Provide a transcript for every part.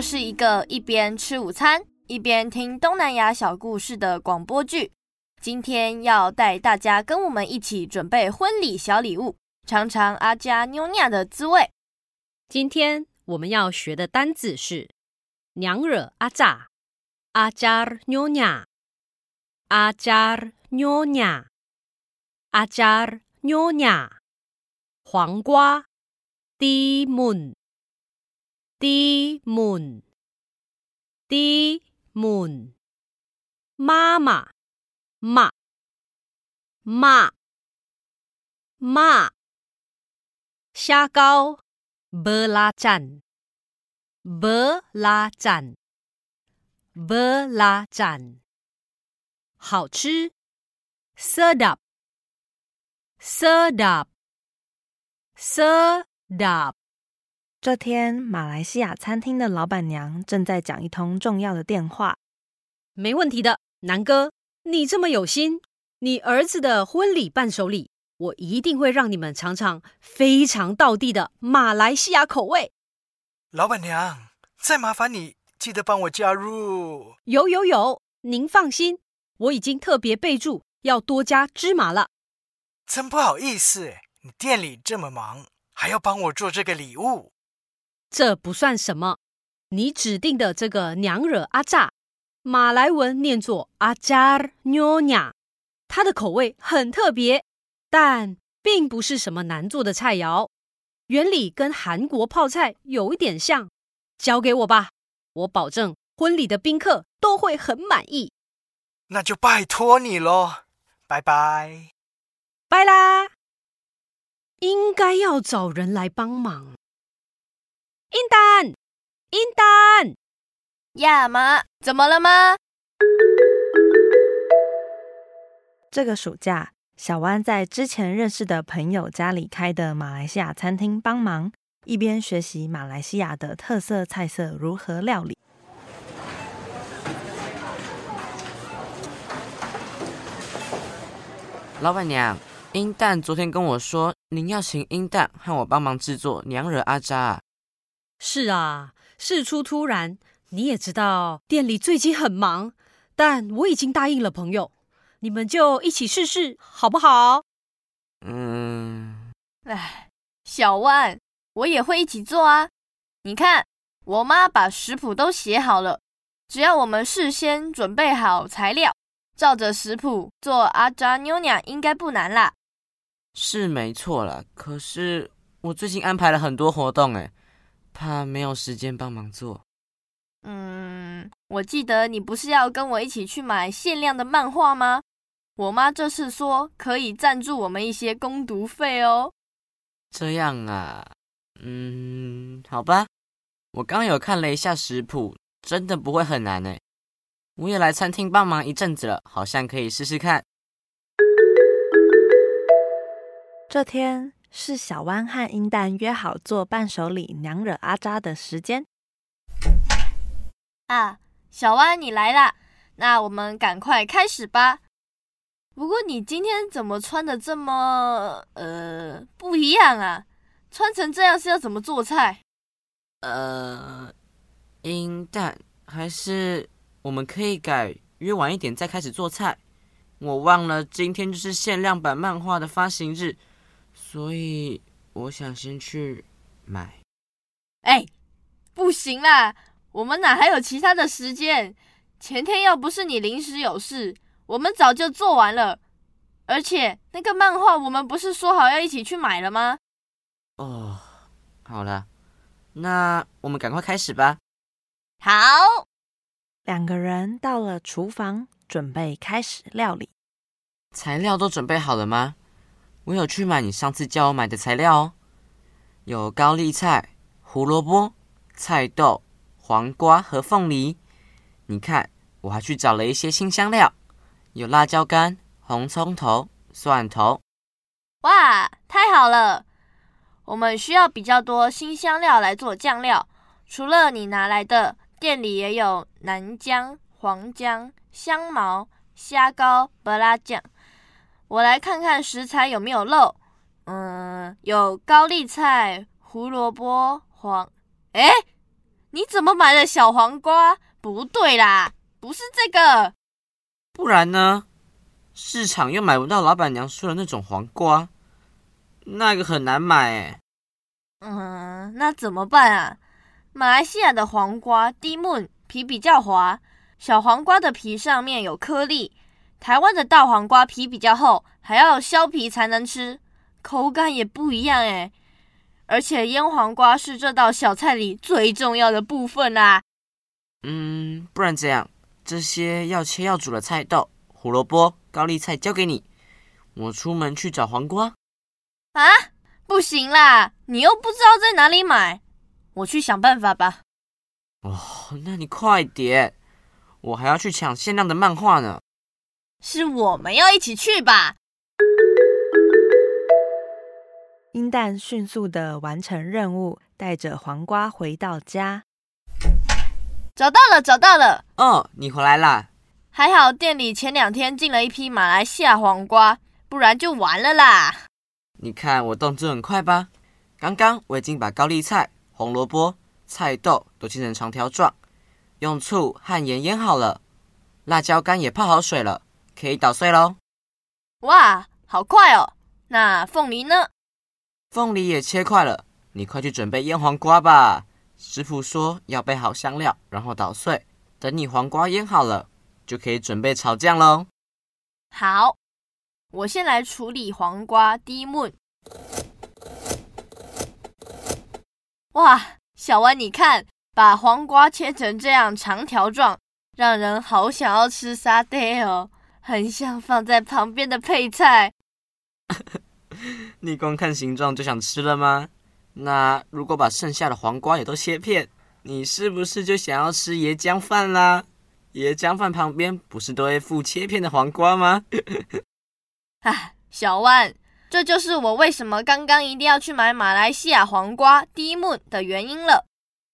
是一个一边吃午餐一边听东南亚小故事的广播剧。今天要带大家跟我们一起准备婚礼小礼物，尝尝阿加妞尼亚的滋味。今天我们要学的单字是“娘惹阿炸”，阿加妞尼亚，阿加妞尼亚，阿加妞尼亚，黄瓜 d i m o n moon，di moon，妈妈。骂骂骂，虾糕，bơ la chan，bơ la chan，bơ la chan，好吃，sedap，sedap，sedap。这天，马来西亚餐厅的老板娘正在讲一通重要的电话。没问题的，南哥。你这么有心，你儿子的婚礼伴手礼，我一定会让你们尝尝非常道地的马来西亚口味。老板娘，再麻烦你记得帮我加入。有有有，您放心，我已经特别备注要多加芝麻了。真不好意思，你店里这么忙，还要帮我做这个礼物。这不算什么，你指定的这个娘惹阿炸。马来文念作阿扎尔妞亚，它的口味很特别，但并不是什么难做的菜肴。原理跟韩国泡菜有一点像，交给我吧，我保证婚礼的宾客都会很满意。那就拜托你喽，拜拜，拜啦！应该要找人来帮忙。英丹，英丹。亚妈，怎么了吗？这个暑假，小湾在之前认识的朋友家里开的马来西亚餐厅帮忙，一边学习马来西亚的特色菜色如何料理。老板娘，英蛋昨天跟我说，您要请英蛋和我帮忙制作娘惹阿扎。是啊，事出突然。你也知道店里最近很忙，但我已经答应了朋友，你们就一起试试好不好？嗯，哎，小万，我也会一起做啊！你看，我妈把食谱都写好了，只要我们事先准备好材料，照着食谱做阿扎妞娘应该不难啦。是没错啦，可是我最近安排了很多活动，哎，怕没有时间帮忙做。嗯，我记得你不是要跟我一起去买限量的漫画吗？我妈这次说可以赞助我们一些攻读费哦。这样啊，嗯，好吧。我刚有看了一下食谱，真的不会很难呢。我也来餐厅帮忙一阵子了，好像可以试试看。这天是小湾和英蛋约好做伴手礼娘惹阿扎的时间。啊，小弯你来啦，那我们赶快开始吧。不过你今天怎么穿的这么呃不一样啊？穿成这样是要怎么做菜？呃，英蛋还是我们可以改约晚一点再开始做菜。我忘了今天就是限量版漫画的发行日，所以我想先去买。哎，不行啦！我们哪还有其他的时间？前天要不是你临时有事，我们早就做完了。而且那个漫画，我们不是说好要一起去买了吗？哦，好了，那我们赶快开始吧。好，两个人到了厨房，准备开始料理。材料都准备好了吗？我有去买你上次叫我买的材料哦，有高丽菜、胡萝卜、菜豆。黄瓜和凤梨，你看，我还去找了一些新香料，有辣椒干、红葱头、蒜头。哇，太好了！我们需要比较多新香料来做酱料，除了你拿来的，店里也有南姜、黄姜、香茅、虾膏、巴拉酱。我来看看食材有没有漏。嗯，有高丽菜、胡萝卜、黄……哎。你怎么买了小黄瓜？不对啦，不是这个。不然呢？市场又买不到老板娘说的那种黄瓜，那个很难买哎。嗯，那怎么办啊？马来西亚的黄瓜低木皮比较滑，小黄瓜的皮上面有颗粒。台湾的大黄瓜皮比较厚，还要削皮才能吃，口感也不一样哎。而且腌黄瓜是这道小菜里最重要的部分啦。嗯，不然这样，这些要切要煮的菜豆、胡萝卜、高丽菜交给你，我出门去找黄瓜。啊，不行啦，你又不知道在哪里买，我去想办法吧。哦，那你快点，我还要去抢限量的漫画呢。是我们要一起去吧。英蛋迅速的完成任务，带着黄瓜回到家。找到了，找到了！哦，你回来啦！还好店里前两天进了一批马来西亚黄瓜，不然就完了啦。你看我动作很快吧？刚刚我已经把高丽菜、红萝卜、菜豆都切成长条状，用醋和盐腌好了，辣椒干也泡好水了，可以捣碎喽。哇，好快哦！那凤梨呢？凤梨也切块了，你快去准备腌黄瓜吧。师傅说要备好香料，然后捣碎。等你黄瓜腌好了，就可以准备炒酱喽。好，我先来处理黄瓜低木。哇，小弯，你看，把黄瓜切成这样长条状，让人好想要吃沙爹哦，很像放在旁边的配菜。你光看形状就想吃了吗？那如果把剩下的黄瓜也都切片，你是不是就想要吃椰浆饭啦？椰浆饭旁边不是都会附切片的黄瓜吗？啊，小万，这就是我为什么刚刚一定要去买马来西亚黄瓜第一木的原因了。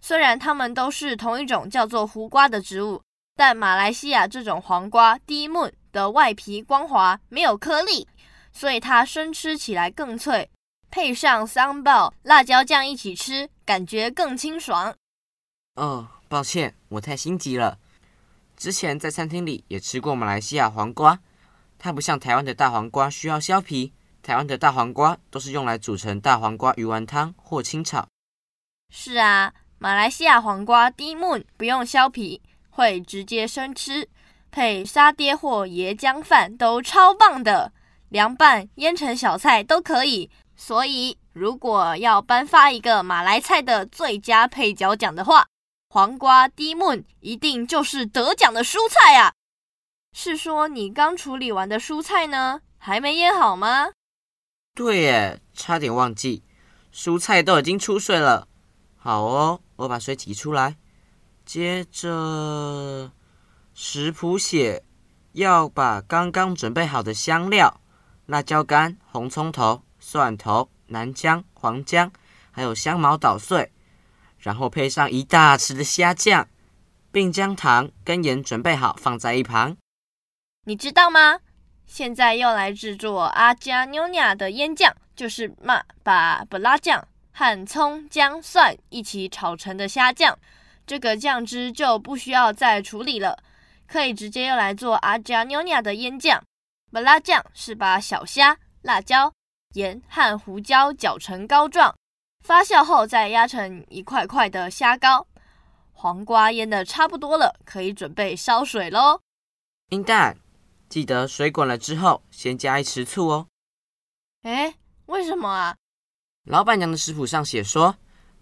虽然它们都是同一种叫做胡瓜的植物，但马来西亚这种黄瓜第一木的外皮光滑，没有颗粒。所以它生吃起来更脆，配上桑爆辣椒酱一起吃，感觉更清爽。哦，抱歉，我太心急了。之前在餐厅里也吃过马来西亚黄瓜，它不像台湾的大黄瓜需要削皮，台湾的大黄瓜都是用来煮成大黄瓜鱼丸汤或清炒。是啊，马来西亚黄瓜低木不用削皮，会直接生吃，配沙爹或椰浆饭都超棒的。凉拌、腌成小菜都可以，所以如果要颁发一个马来菜的最佳配角奖的话，黄瓜低木一定就是得奖的蔬菜啊！是说你刚处理完的蔬菜呢？还没腌好吗？对耶，差点忘记，蔬菜都已经出水了。好哦，我把水挤出来。接着，食谱写要把刚刚准备好的香料。辣椒干、红葱头、蒜头、南姜、黄姜，还有香茅捣碎，然后配上一大匙的虾酱，并将糖跟盐准备好放在一旁。你知道吗？现在要来制作阿加妞亚的腌酱，就是嘛把布拉酱和葱、姜、蒜一起炒成的虾酱。这个酱汁就不需要再处理了，可以直接用来做阿加妞亚的腌酱。麻辣酱是把小虾、辣椒、盐和胡椒搅成膏状，发酵后再压成一块块的虾膏。黄瓜腌的差不多了，可以准备烧水喽。英蛋，记得水滚了之后，先加一匙醋哦。哎，为什么啊？老板娘的食谱上写说，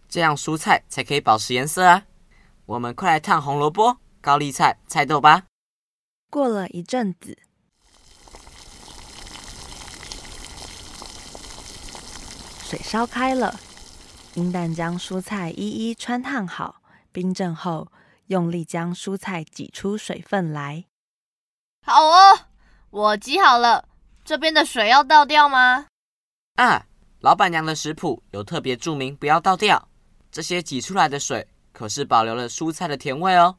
这样蔬菜才可以保持颜色啊。我们快来烫红萝卜、高丽菜、菜豆吧。过了一阵子。水烧开了，英蛋将蔬菜一一穿烫好，冰镇后，用力将蔬菜挤出水分来。好哦，我挤好了。这边的水要倒掉吗？啊，老板娘的食谱有特别注明不要倒掉。这些挤出来的水可是保留了蔬菜的甜味哦。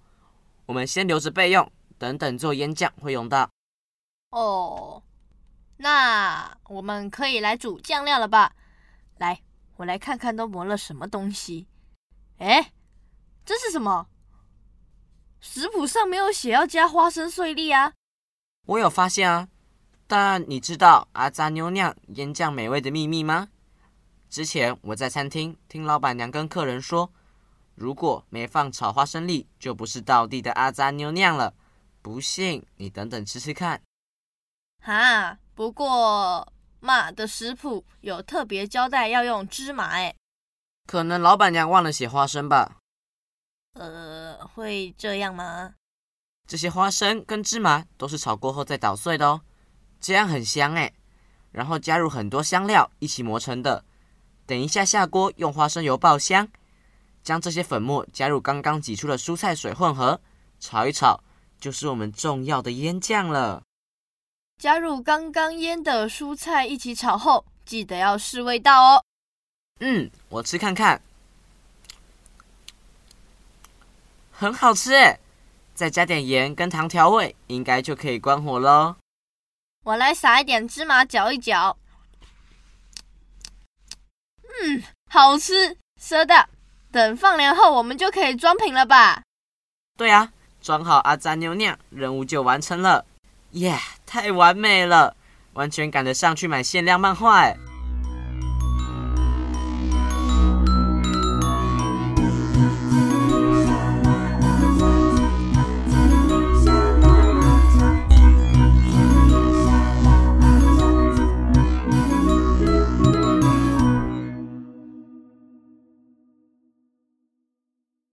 我们先留着备用，等等做腌酱会用到。哦，那我们可以来煮酱料了吧？来，我来看看都磨了什么东西。哎，这是什么？食谱上没有写要加花生碎粒啊！我有发现啊，但你知道阿扎妞酿腌酱美味的秘密吗？之前我在餐厅听老板娘跟客人说，如果没放炒花生粒，就不是道地的阿扎妞酿了。不信你等等吃吃看。哈，不过妈的食谱有特别交代要用芝麻，哎，可能老板娘忘了写花生吧？呃，会这样吗？这些花生跟芝麻都是炒过后再捣碎的哦，这样很香哎。然后加入很多香料一起磨成的。等一下下锅用花生油爆香，将这些粉末加入刚刚挤出的蔬菜水混合，炒一炒，就是我们重要的腌酱了。加入刚刚腌的蔬菜一起炒后，记得要试味道哦。嗯，我吃看看，很好吃诶。再加点盐跟糖调味，应该就可以关火喽。我来撒一点芝麻搅一搅。嗯，好吃，蛇的。等放凉后，我们就可以装瓶了吧？对啊，装好阿扎妞酿，任务就完成了。耶，太完美了，完全赶得上去买限量漫画哎。